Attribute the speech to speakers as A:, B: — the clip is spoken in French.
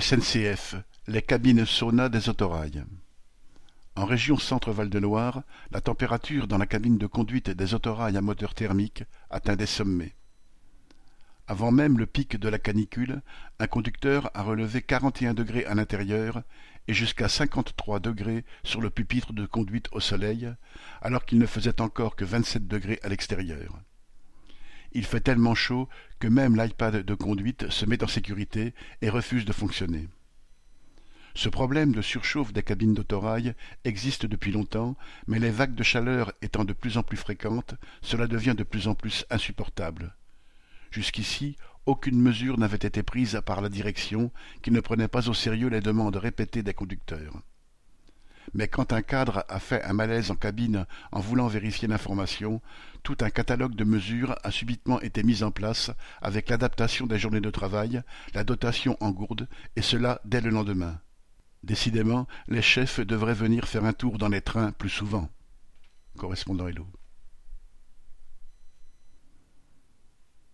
A: SNCF, les cabines sauna des autorails. En région Centre-Val de Loire, la température dans la cabine de conduite des autorails à moteur thermique atteint des sommets. Avant même le pic de la canicule, un conducteur a relevé 41 degrés à l'intérieur et jusqu'à 53 degrés sur le pupitre de conduite au soleil, alors qu'il ne faisait encore que 27 degrés à l'extérieur. Il fait tellement chaud que même l'iPad de conduite se met en sécurité et refuse de fonctionner. Ce problème de surchauffe des cabines d'autorail existe depuis longtemps, mais les vagues de chaleur étant de plus en plus fréquentes, cela devient de plus en plus insupportable. Jusqu'ici, aucune mesure n'avait été prise par la direction, qui ne prenait pas au sérieux les demandes répétées des conducteurs mais quand un cadre a fait un malaise en cabine en voulant vérifier l'information, tout un catalogue de mesures a subitement été mis en place avec l'adaptation des journées de travail, la dotation en gourde, et cela dès le lendemain. Décidément, les chefs devraient venir faire un tour dans les trains plus souvent. Correspondant Hello.